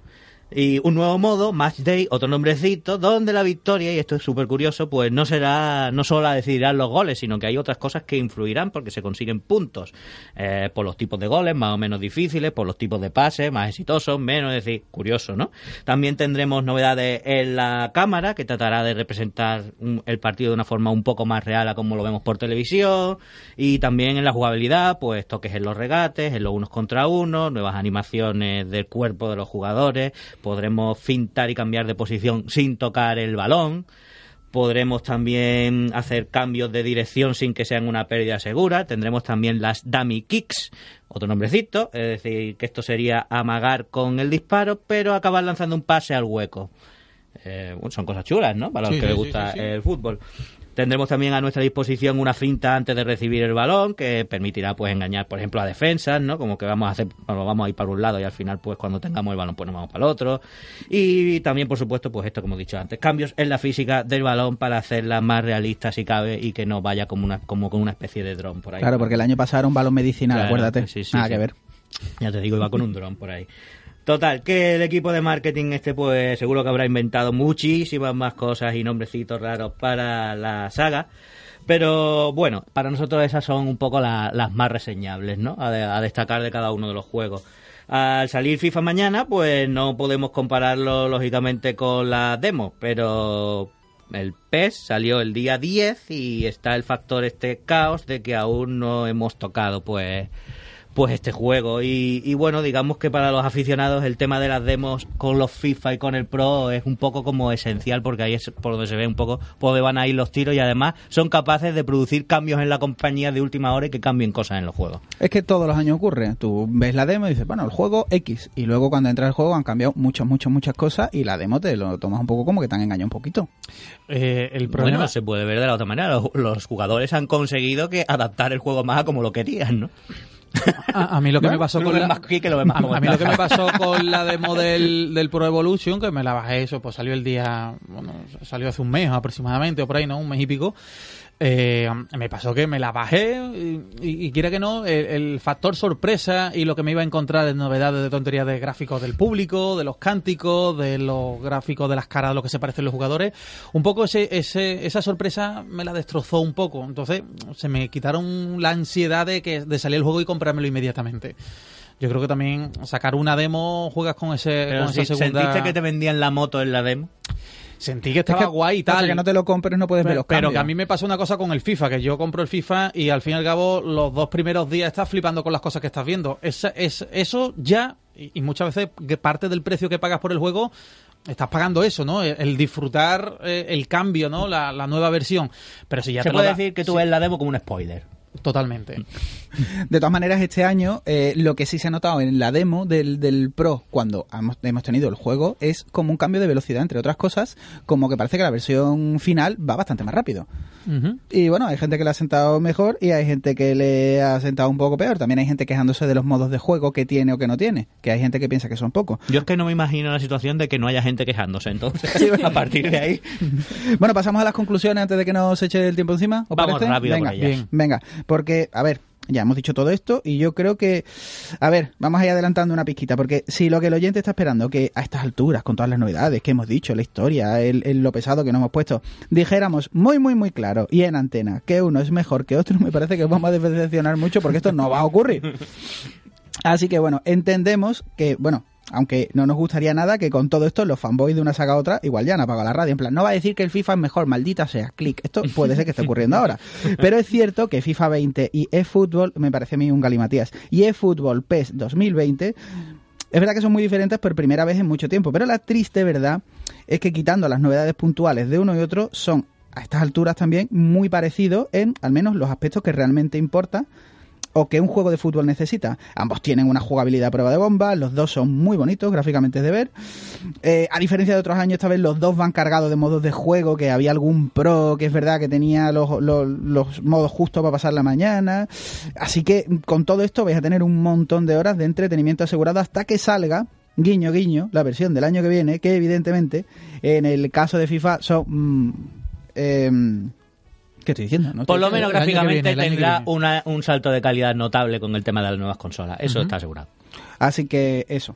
Y un nuevo modo, Match Day, otro nombrecito, donde la victoria, y esto es súper curioso, pues no será, no solo la decidirán los goles, sino que hay otras cosas que influirán porque se consiguen puntos. Eh, por los tipos de goles, más o menos difíciles, por los tipos de pases, más exitosos, menos, es decir, curioso, ¿no? También tendremos novedades en la cámara, que tratará de representar un- el partido de una forma un poco más real a como lo vemos por televisión, y también en la jugabilidad, pues toques en los regates, en los unos contra uno, nuevas animaciones del cuerpo de los jugadores, podremos fintar y cambiar de posición sin tocar el balón, podremos también hacer cambios de dirección sin que sean una pérdida segura, tendremos también las dummy kicks, otro nombrecito, es decir, que esto sería amagar con el disparo, pero acabar lanzando un pase al hueco. Eh, son cosas chulas, ¿no? Para los Sí, que les gusta sí, sí. el fútbol. Tendremos también a nuestra disposición una finta antes de recibir el balón que permitirá pues engañar, por ejemplo, a defensas, ¿no? Como que vamos a hacer, bueno, vamos a ir para un lado y al final pues cuando tengamos el balón pues nos vamos para el otro. Y también, por supuesto, pues esto como he dicho antes, cambios en la física del balón para hacerla más realista si cabe y que no vaya como una como con una especie de dron por ahí. Claro, porque el año pasado era un balón medicinal, Claro, acuérdate. sí, sí, Nada sí. que ver. Ya te digo, iba con un dron por ahí. Total, que el equipo de marketing este pues seguro que habrá inventado muchísimas más cosas y nombrecitos raros para la saga. Pero bueno, para nosotros esas son un poco la- las más reseñables, ¿no? A, a destacar de cada uno de los juegos. Al salir FIFA mañana, pues no podemos compararlo lógicamente con la demo, pero el PES salió el día 10 y está el factor este caos de que aún no hemos tocado pues pues este juego y, y bueno digamos que para los aficionados el tema de las demos con los FIFA y con el Pro es un poco como esencial porque ahí es por donde se ve un poco por donde van a ir los tiros y además son capaces de producir cambios en la compañía de última hora y que cambien cosas en los juegos Es que todos los años ocurre. Tú ves la demo y dices, bueno, el juego X. Y luego cuando entra el juego han cambiado muchas, muchas, muchas cosas y la demo te lo tomas un poco como que te han engañado un poquito. Eh, el problema bueno se puede ver de la otra manera los, los jugadores han conseguido que adaptar el juego más a como lo querían ¿no? A, a mí lo que Bueno, me pasó con la más que lo ves más a, como a mí lo que está. me pasó con la demo del, del Pro Evolution que me la bajé eso pues salió el día bueno salió hace un mes aproximadamente o por ahí no un mes y pico eh, me pasó que me la bajé y, y- y quiera que no el, el factor sorpresa y lo que me iba a encontrar en novedades de tonterías de gráficos del público de los cánticos de los gráficos de las caras de lo que se parecen los jugadores un poco ese, ese esa sorpresa me la destrozó un poco. Entonces se me quitaron la ansiedad de que de salir el juego y comprármelo inmediatamente. Yo creo que también sacar una demo juegas con ese Pero con si esa segunda sentiste que te vendían la moto en la demo sentí que Es estaba que guay y tal que no te lo compres no puedes ver pero, los pero que a mí me pasó una cosa con el FIFA, que yo compro el FIFA y al fin y al cabo los dos primeros días estás flipando con las cosas que estás viendo. Esa- es, eso ya, y, y muchas veces que parte del precio que pagas por el juego, estás pagando eso, ¿no? El, el disfrutar eh, el cambio, ¿no? La, la nueva versión. Pero si ya se te lo puede da- decir que tú sí, ves la demo como un spoiler Totalmente. De todas maneras, este año eh, lo que sí se ha notado en la demo del, del Pro, cuando hemos, hemos tenido el juego, es como un cambio de velocidad, entre otras cosas, como que parece que la versión final va bastante más rápido. Y bueno, hay gente que le ha sentado mejor y hay gente que le ha sentado un poco peor. También hay gente quejándose de los modos de juego que tiene o que no tiene, que hay gente que piensa que son pocos. Yo es que no me imagino la situación de que no haya gente quejándose, entonces a partir de ahí Bueno, pasamos a las conclusiones antes de que nos eche el tiempo encima. ¿os Vamos parece? rápido venga, por ellas. bien. Venga, porque, a ver, ya hemos dicho todo esto y yo creo que, a ver, vamos a ir adelantando una pizquita, porque si lo que el oyente está esperando, que a estas alturas, con todas las novedades que hemos dicho, la historia, el, el- lo pesado que nos hemos puesto, dijéramos muy, muy, muy claro y en antena que uno es mejor que otro, me parece que vamos a decepcionar mucho porque esto no va a ocurrir. Así que bueno, entendemos que, bueno, aunque no nos gustaría nada que con todo esto los fanboys de una saga a otra igual ya han apagado la radio. En plan, no va a decir que el FIFA es mejor, maldita sea, clic. Esto puede ser que esté ocurriendo ahora. Pero es cierto que FIFA 20 y eFootball, me parece a mí un galimatías, y eFootball PES 2020 es verdad que son muy diferentes por primera vez en mucho tiempo, pero la triste verdad es que quitando las novedades puntuales de uno y otro son a estas alturas también muy parecidos en al menos los aspectos que realmente importan o que un juego de fútbol necesita. Ambos tienen una jugabilidad a prueba de bomba, los dos son muy bonitos gráficamente de ver. Eh, a diferencia de otros años, esta vez los dos van cargados de modos de juego, que había algún pro que es verdad que tenía los, los, modos justos para pasar la mañana. Así que con todo esto vais a tener un montón de horas de entretenimiento asegurado hasta que salga. Guiño, guiño, la versión del año que viene, que evidentemente en el caso de FIFA son... mm, em, ¿Qué estoy diciendo? No Por lo menos gráficamente viene, tendrá una- un salto de calidad notable con el tema de las nuevas consolas. Eso está asegurado. Así que eso.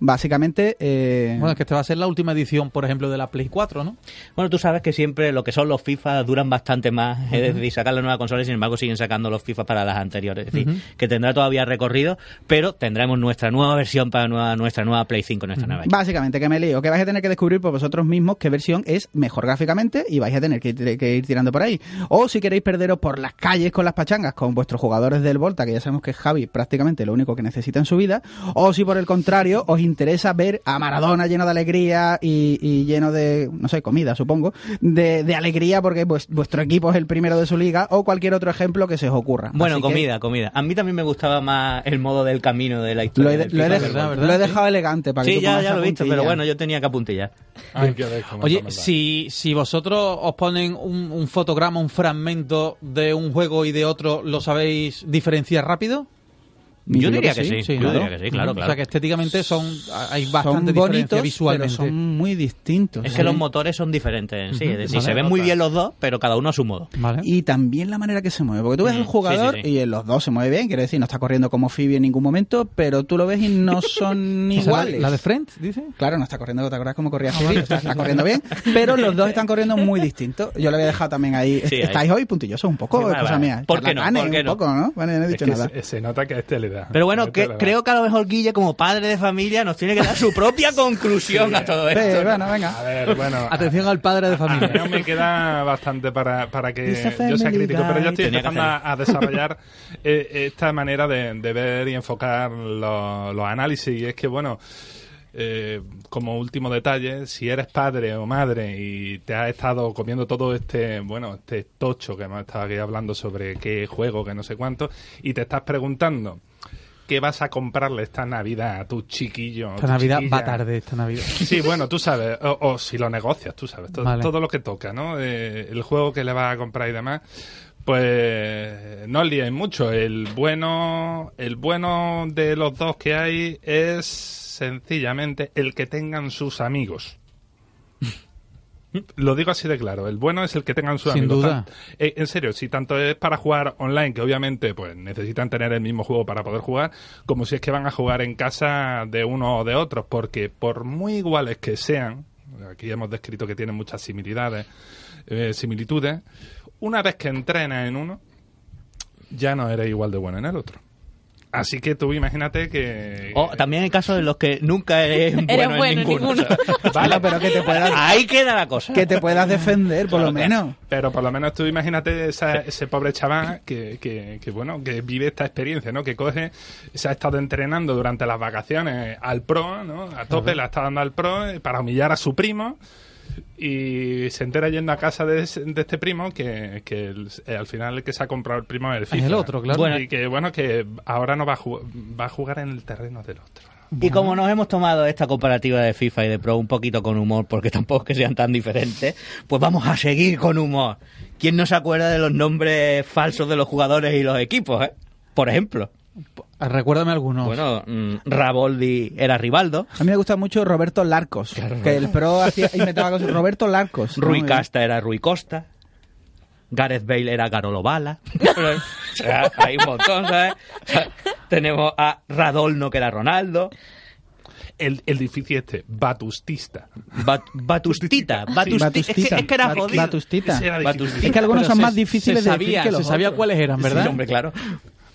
Básicamente... eh, Bueno, es que esta va a ser la última edición, por ejemplo, de la Play 4, ¿no? Bueno, tú sabes que siempre lo que son los FIFA duran bastante más, es decir, sacar la nueva consola y sin embargo siguen sacando los FIFA para las anteriores. Es decir, que tendrá todavía recorrido, pero tendremos nuestra nueva versión para nueva- nuestra nueva Play 5, nuestra nueva. Básicamente, que me lío, que vais a tener que descubrir por vosotros mismos qué versión es mejor gráficamente y vais a tener que, que ir tirando por ahí. O si queréis perderos por las calles con las pachangas con vuestros jugadores del Volta, que ya sabemos que es Javi prácticamente lo único que necesita en su vida, o si por el contrario os interesa ver a Maradona lleno de alegría y, y lleno de, no sé, comida, supongo, de, de alegría porque pues, vuestro equipo es el primero de su liga, o cualquier otro ejemplo que se os ocurra. Bueno, Así que comida, comida. A mí también me gustaba más el modo del camino de la Lo historia. he, del lo he FIFA. dej- verdad, verdad, lo he sí. dejado elegante para que Sí, ya, lo he visto, pero bueno, yo tenía que apuntillar. Oye, si, si vosotros os ponen un, un fotograma, un fragmento de un juego y de otro, ¿lo sabéis diferenciar rápido? Yo diría que sí, yo ¿no? diría que sí, claro, O claro. sea que estéticamente son hay son bastante diferencia bonitos, visualmente. pero son muy distintos. Es ¿eh? que los motores son diferentes en sí, es decir, vale. se ven muy bien los dos, pero cada uno a su modo. Vale. Y también la manera que se mueve. Porque tú ves al jugador sí, sí, sí. y en los dos se mueve bien, quiere decir, no está corriendo como Phoebe en ningún momento, pero tú lo ves y no son O iguales. la, de Friends, dice. Claro, no está corriendo, ¿te acuerdas cómo corría Phoebe? O sea, está corriendo bien, pero los dos están corriendo muy distintos. Yo le voy a dejar también ahí. Sí, ahí. Estáis hoy puntillosos un poco, Sí, vale, cosa vale. mía. ¿Por qué no? ¿Por qué un no? poco, ¿no? Bueno, yo no he Es dicho que nada. se, se nota que a este le da. Pero bueno, A que, creo que a lo mejor Guille, como padre de familia, nos tiene que dar su propia conclusión a todo Sí, esto. bueno, A venga. ver, bueno. Atención al padre de A mí familia. me queda bastante para, para que yo sea crítico, pero yo estoy empezando a, a desarrollar eh, esta manera de, de ver y enfocar los, los análisis. Y es que, bueno, eh, como último detalle, si eres padre o madre y te has estado comiendo todo este, bueno, este tocho que hemos estado aquí hablando sobre qué juego, que no sé cuánto, y te estás preguntando qué vas a comprarle esta Navidad a tu chiquillo. Esta tu Navidad chiquilla. va tarde, esta Navidad. Sí, bueno, tú sabes, o, o si lo negocias, tú sabes, todo, Vale. todo lo que toca, ¿no? Eh, el juego que le vas a comprar y demás, pues no liéis mucho. El bueno, el bueno de los dos que hay es sencillamente el que tengan sus amigos. Lo digo así de claro, el bueno es el que tengan sus Sin amigos. duda. Eh, en serio, si tanto es para jugar online, que obviamente pues necesitan tener el mismo juego para poder jugar, como si es que van a jugar en casa de uno o de otros, porque por muy iguales que sean, aquí hemos descrito que tienen muchas similitudes, eh, similitudes, una vez que entrenas en uno, ya no eres igual de bueno en el otro. Así que tú imagínate que... O también hay casos en los que nunca eres bueno, Eres en bueno en ninguno. ninguno. Vale, pero que te puedas, Ahí queda la cosa. que te puedas defender, por lo menos. Pero por lo menos tú imagínate esa- ese pobre chaval que, que, que, bueno, que vive esta experiencia, ¿no? Que coge, se ha estado entrenando durante las vacaciones al pro, ¿no? A tope, la está dando al pro para humillar a su primo y se entera yendo a casa de, ese- de este primo que, que el- eh, al final el que se ha comprado el primo es el FIFA. el otro, claro. Bueno. y que bueno, que ahora no va a, ju- va a jugar en el terreno del otro. Y como nos hemos tomado esta comparativa de FIFA y de Pro un poquito con humor, porque tampoco es que sean tan diferentes, pues vamos a seguir con humor. ¿Quién no se acuerda de los nombres falsos de los jugadores y los equipos, eh? Por ejemplo. Recuérdame algunos. Bueno, mm, Raboldi era Rivaldo, A mí me gusta mucho Roberto Larcos, que el pro hacía, inventaba cosas. Roberto Larcos. Rui ¿no? Casta era Rui Costa, Gareth Bale era Garolo Bala. o sea, hay un montón, ¿sabes? O sea, tenemos a Radolno, que era Ronaldo. El, el difícil este, Batustista. Bat- Batustita, Batusti- Batustita. Es, que, es que era jodido. Batustita. Era Batustita. Es que algunos Pero son se- más difíciles se de sabía, decir que los Se sabía otros. cuáles eran, ¿verdad? Sí, hombre, claro.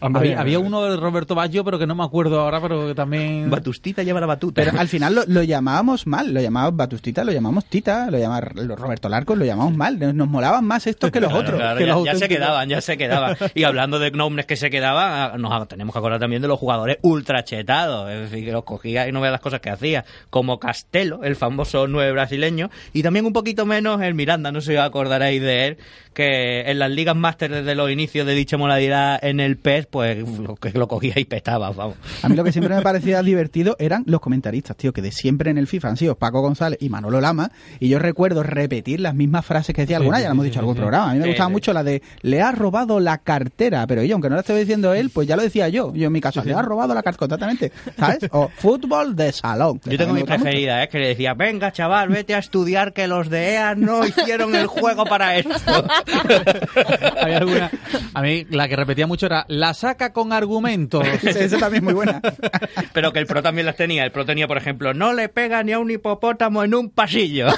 Hombre, había, había uno de Roberto Baggio, pero que no me acuerdo ahora, pero que también... Batustita lleva la batuta. Pero al final lo, lo llamábamos mal, lo llamábamos Batustita, lo llamamos Tita, lo llamamos Roberto Larcos, lo llamamos mal. Nos, nos molaban más estos que los Claro, otros. claro, que ya, los ya se quedaban, ya se quedaban. Y hablando de nombres que se quedaban, nos tenemos que acordar también de los jugadores ultra chetados. Es decir, que los cogía y no veas las cosas que hacía. Como Castelo, el famoso nueve brasileño. Y también un poquito menos el Miranda, no sé si os acordaréis de él, que en las ligas máster desde los inicios de dicha modalidad en el PES, pues lo, que lo cogía y petaba, vamos. A mí lo que siempre me parecía divertido eran los comentaristas, tío, que de siempre en el FIFA han sido Paco González y Manolo Lama, y yo recuerdo repetir las mismas frases que decía alguna, ya lo hemos dicho en algún programa. A mí me Sí, gustaba sí. mucho la de le ha robado la cartera, pero yo, aunque no la esté diciendo él, pues ya lo decía yo. Yo en mi caso, le ha robado la cartera, completamente, ¿sabes? O fútbol de salón. Yo tengo mi gusta mucho. preferida, ¿eh? que le decía, venga chaval, vete a estudiar que los de EA no hicieron el juego para esto. Había alguna- A mí la que repetía mucho era la la saca con argumentos. Esa también es muy buena. Pero que el Pro también las tenía. El Pro tenía, por ejemplo, no le pega ni a un hipopótamo en un pasillo.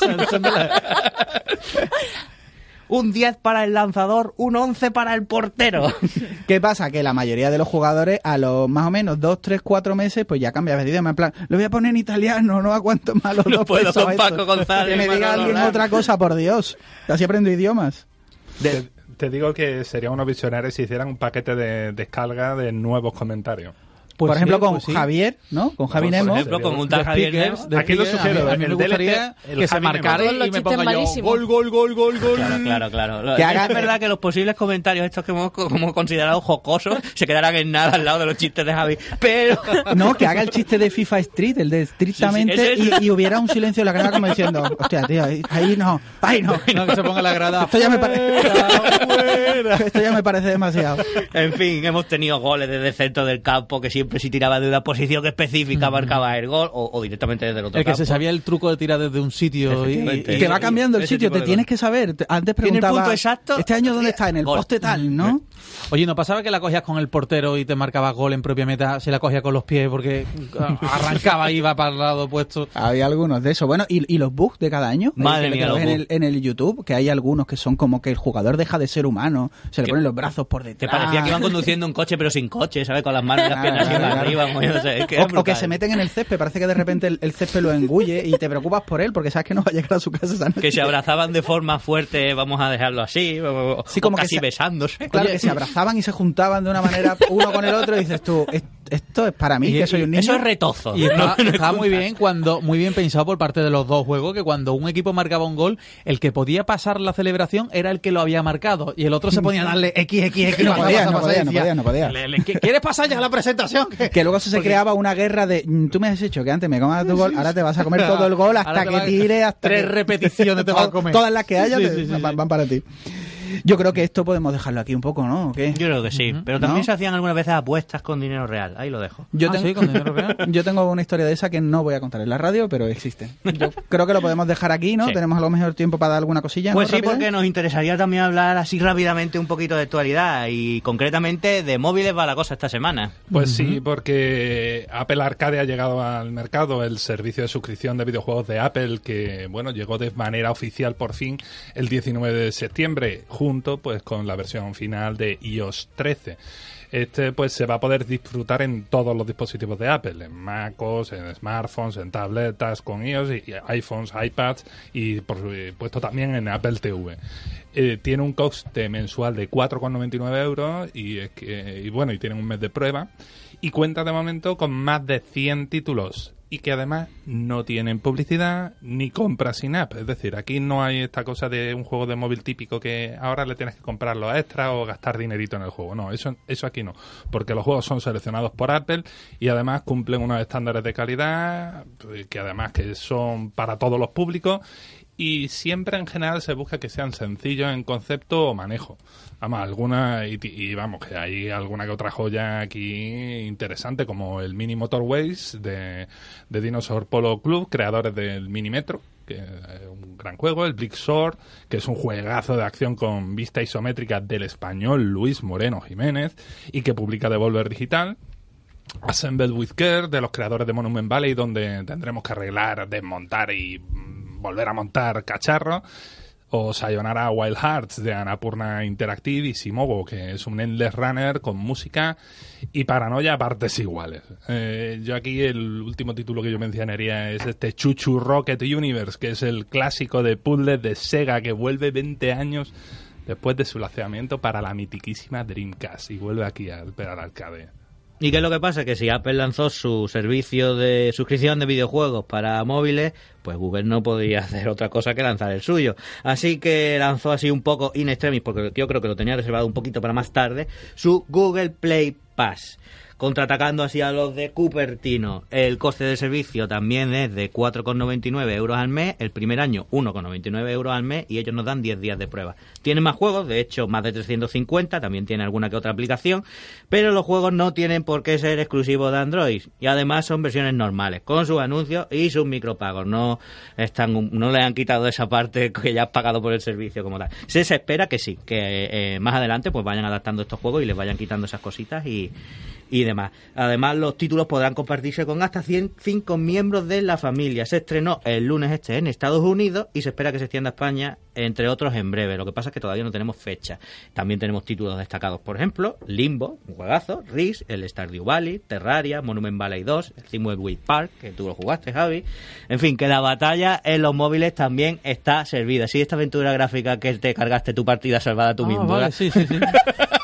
De un 10 para el lanzador, un 11 para el portero. ¿Qué pasa? Que la mayoría de los jugadores a los más o menos 2, 3, 4 meses pues ya cambia de idioma. En plan, lo voy a poner en italiano, no aguanto más los No dos puedo pesos con. Paco González, Que me diga alguien otra cosa, por Dios. Así aprendo idiomas. Te, te digo que sería unos visionarios si hicieran un paquete de descarga de nuevos comentarios. Pues por sí, ejemplo, con pues sí. Javier, ¿no? Con Javi Por Nemo. ejemplo, con un tal Javier Nemo. Aquí lo sugiero, A mí, a mí el me gustaría que se marcara y me ponga yo gol, gol, gol, gol, gol. Claro, claro, claro. Que es haga- verdad que los posibles comentarios estos que hemos como considerado jocosos se quedarán en nada al lado de los chistes de Javi. Pero No, que haga el chiste de FIFA Street, el de estrictamente, Sí, sí, es. y, y hubiera un silencio en la grada como diciendo, hostia, tío, ahí, ahí no, ahí no. No, que se ponga la grada. Esto ya me parece, esto ya me parece demasiado. En fin, hemos tenido goles desde el centro del campo que siempre si tiraba de una posición específica marcaba el gol o, o directamente desde el otro El que campo. se sabía el truco de tirar desde un sitio y, y- que va cambiando el sitio, te tienes gol. que saber. Te- Antes preguntaba, punto exacto. ¿este año dónde está? En el Gol. poste tal, ¿no? Oye, ¿no pasaba que la cogías con el portero y te marcaba gol en propia meta? Se la cogía con los pies porque ah, arrancaba y iba para el lado opuesto. Había algunos de eso. Bueno, ¿y, y los bugs de cada año? Madre Eh, que mía, los en bugs. el, en el YouTube, que hay algunos que son como que el jugador deja de ser humano, se le Que- ponen los brazos por detrás. Te parecía que iban conduciendo un coche pero sin coche, ¿sabes? Con las manos y las Claro, piernas hacia claro, arriba, moviéndose. Es que es O, o que se meten en el césped, parece que de repente el, el césped lo engulle y te preocupas por él porque sabes que no va a llegar a su casa esa noche. que se abrazaban de forma fuerte, vamos a dejarlo así, o, Sí, como o que se- besándose. Claro, Oye, que se abrazaban y se juntaban de una manera uno con el otro y dices tú, "Es- esto es para mí, Y- que soy un niño. Eso es retozo. Y estaba, No, no estaba muy bien cuando muy bien pensado por parte de los dos juegos que cuando un equipo marcaba un gol, el que podía pasar la celebración era el que lo había marcado y el otro se ponía a darle X, X, X. No podía, pasa, no pasa, podía, no decía, podía, no podía. "Le- le- ¿Quieres pasar ya a la presentación? Que luego se, se Porque- creaba una guerra de "Mm, tú me has dicho que antes me comas tu gol, ahora te vas a comer todo el gol hasta que tire, hasta tres que- repeticiones te vas a comer. Todas las que haya Sí, te- sí, sí, van, sí. van para ti. Yo creo que esto podemos dejarlo aquí un poco, ¿no? ¿O qué? Yo creo que sí, pero también ¿No? se hacían algunas veces apuestas con dinero real. Ahí lo dejo. Yo, Ah, tengo, sí, con dinero real. yo tengo una historia de esa que no voy a contar en la radio, pero existe. Yo creo que lo podemos dejar aquí, ¿no? Sí. Tenemos a lo mejor tiempo para dar alguna cosilla. ¿no? Pues sí, Rápida. porque nos interesaría también hablar así rápidamente un poquito de actualidad y concretamente de móviles va la cosa esta semana. Pues sí, porque Apple Arcade ha llegado al mercado, el servicio de suscripción de videojuegos de Apple, que bueno, llegó de manera oficial por fin el 19 de septiembre, junto pues con la versión final de iOS 13. Este pues se va a poder disfrutar en todos los dispositivos de Apple, en MacOS, en smartphones, en tabletas con iOS, y iPhones, iPads y por supuesto también en Apple TV. Eh, tiene un coste mensual de 4,99 euros y, es que, bueno, y tiene un mes de prueba y cuenta de momento con más de 100 títulos y que además no tienen publicidad ni compra sin app. Es decir, aquí no hay esta cosa de un juego de móvil típico que ahora le tienes que comprar los extras o gastar dinerito en el juego. No, eso, eso aquí no. Porque los juegos son seleccionados por Apple y además cumplen unos estándares de calidad pues, que además que son para todos los públicos y siempre en general se busca que sean sencillos en concepto o manejo. Vamos, alguna, y, y vamos, que hay alguna que otra joya aquí interesante, como el Mini Motorways de, de Dinosaur Polo Club, creadores del Mini Metro, que es un gran juego, el Blick Sword, que es un juegazo de acción con vista isométrica del español Luis Moreno Jiménez, y que publica Devolver Digital, Assemble with Care de los creadores de Monument Valley, donde tendremos que arreglar, desmontar y mm, volver a montar cacharros. O Sayonara Wild Hearts de Anapurna Interactive y Simogo, que es un endless runner con música y paranoia a partes iguales. Eh, yo aquí el último título que yo mencionaría es este Chuchu Rocket Universe, que es el clásico de puzzles de Sega que vuelve 20 años después de su lanzamiento para la mitiquísima Dreamcast y vuelve aquí a esperar arcade. ¿Y qué es lo que pasa? Que si Apple lanzó su servicio de suscripción de videojuegos para móviles, pues Google no podía hacer otra cosa que lanzar el suyo. Así que lanzó así un poco in extremis, porque yo creo que lo tenía reservado un poquito para más tarde, su Google Play Pass. Contraatacando así a los de Cupertino. El coste de servicio también es de 4,99 euros al mes, el primer año 1,99 euros al mes y ellos nos dan 10 días de prueba. Tiene más juegos, de hecho más de 350, también tiene alguna que otra aplicación, pero los juegos no tienen por qué ser exclusivos de Android y además son versiones normales, con sus anuncios y sus micropagos. No están, no le han quitado esa parte que ya has pagado por el servicio como tal. Se, se espera que sí, que eh, más adelante pues vayan adaptando estos juegos y les vayan quitando esas cositas y, y demás. Además, los títulos podrán compartirse con hasta 105 miembros de la familia. Se estrenó el lunes este en Estados Unidos y se espera que se extienda a España, entre otros, en breve. Lo que pasa es que todavía no tenemos fecha. También tenemos títulos destacados, por ejemplo, Limbo, un juegazo, Risk, el Stardew Valley, Terraria, Monument Valley 2, el Thimbleweed Park, que tú lo jugaste, Javi. En fin, que la batalla en los móviles también está servida. Sí, esta aventura gráfica que te cargaste tu partida salvada tú Ah, mismo. sí, sí, sí.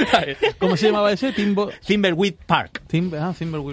¿Cómo se llamaba ese? Timbo... Thimbleweed Park. Tim... Ah,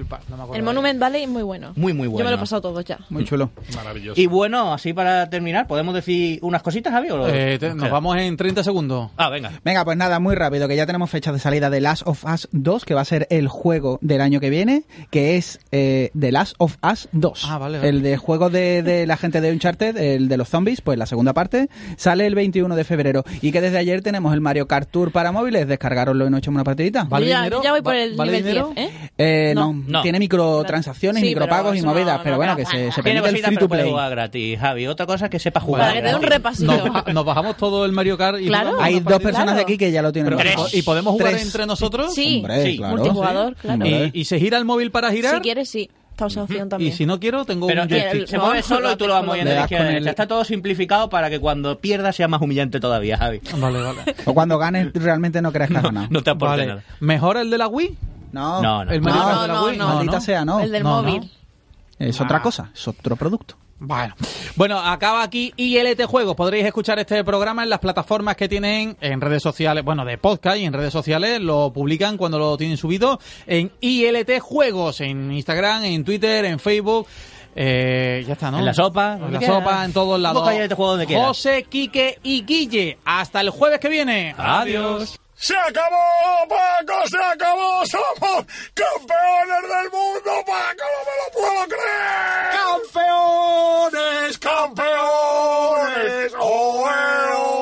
Park, no me acuerdo. El Monument Valley es muy bueno. Muy, muy Yo bueno. me lo he pasado todo ya. Muy chulo. Maravilloso. Y bueno, así para terminar, ¿podemos decir unas cositas, Javi? o lo- Eh, te- nos vamos en 30 segundos. Ah, venga. Venga, pues nada, muy rápido, que ya tenemos fecha de salida de Last of Us 2, que va a ser el juego del año que viene, que es eh, The Last of Us 2. Ah, vale, vale. El de juego de, de la gente de Uncharted, el de los zombies, pues la segunda parte, sale el 21 de febrero. Y que desde ayer tenemos el Mario Kart Tour para móviles, descargarlo y no echamos una partidita. ¿Vale yo, ya, dinero? yo ya voy por ¿Va- el vale nivel dinero? 10, ¿eh? Eh, no, No. No. tiene microtransacciones, Sí, micropagos y movidas, no, pero no, bueno, no, que se, se Tiene permite el free to play. jugar gratis, Javi. Otra cosa es que sepa jugar. Para que te dé un gratis. repasito. Nos, baja- nos bajamos todo el Mario Kart y Claro. Hay dos personas de aquí que ya lo tienen. Pero-. ¿Y podemos jugar Tres. entre nosotros? Sí, Hombre, Sí. claro. multijugador, claro. ¿Y, y se gira el móvil para girar? Si quieres, sí. Está esa opción Y también. si no quiero, tengo Pero un eh, joystick. se mueve solo y tú lo vas moviendo izquierda a con derecha. el- Está todo simplificado para que cuando pierdas sea más humillante todavía, Javi. Vale, vale. O cuando ganes realmente no creas que has ganado. No te aporte Vale. nada. ¿Mejor el de la Wii? No, No, no. ¿El No, de la no, Wii? no. Maldita sea, no. El del No, móvil. no. Es Ah. otra cosa, es otro producto. Bueno, bueno, acaba aquí ILT Juegos. Podréis escuchar este programa en las plataformas que tienen en redes sociales, bueno, de podcast y en redes sociales. Lo publican cuando lo tienen subido en ILT Juegos, en Instagram, en Twitter, en Facebook. Eh, ya está, ¿no? En la sopa, En la sopa, en todos lados. Busca ILT Juegos donde. José, Quique y Guille. Hasta el jueves que viene. Adiós. ¡Se acabó, Paco! ¡Se acabó! ¡Somos campeones del mundo, Paco! ¡No me lo puedo creer! ¡Campeones! ¡Campeones! ¡Oh! Eh, oh!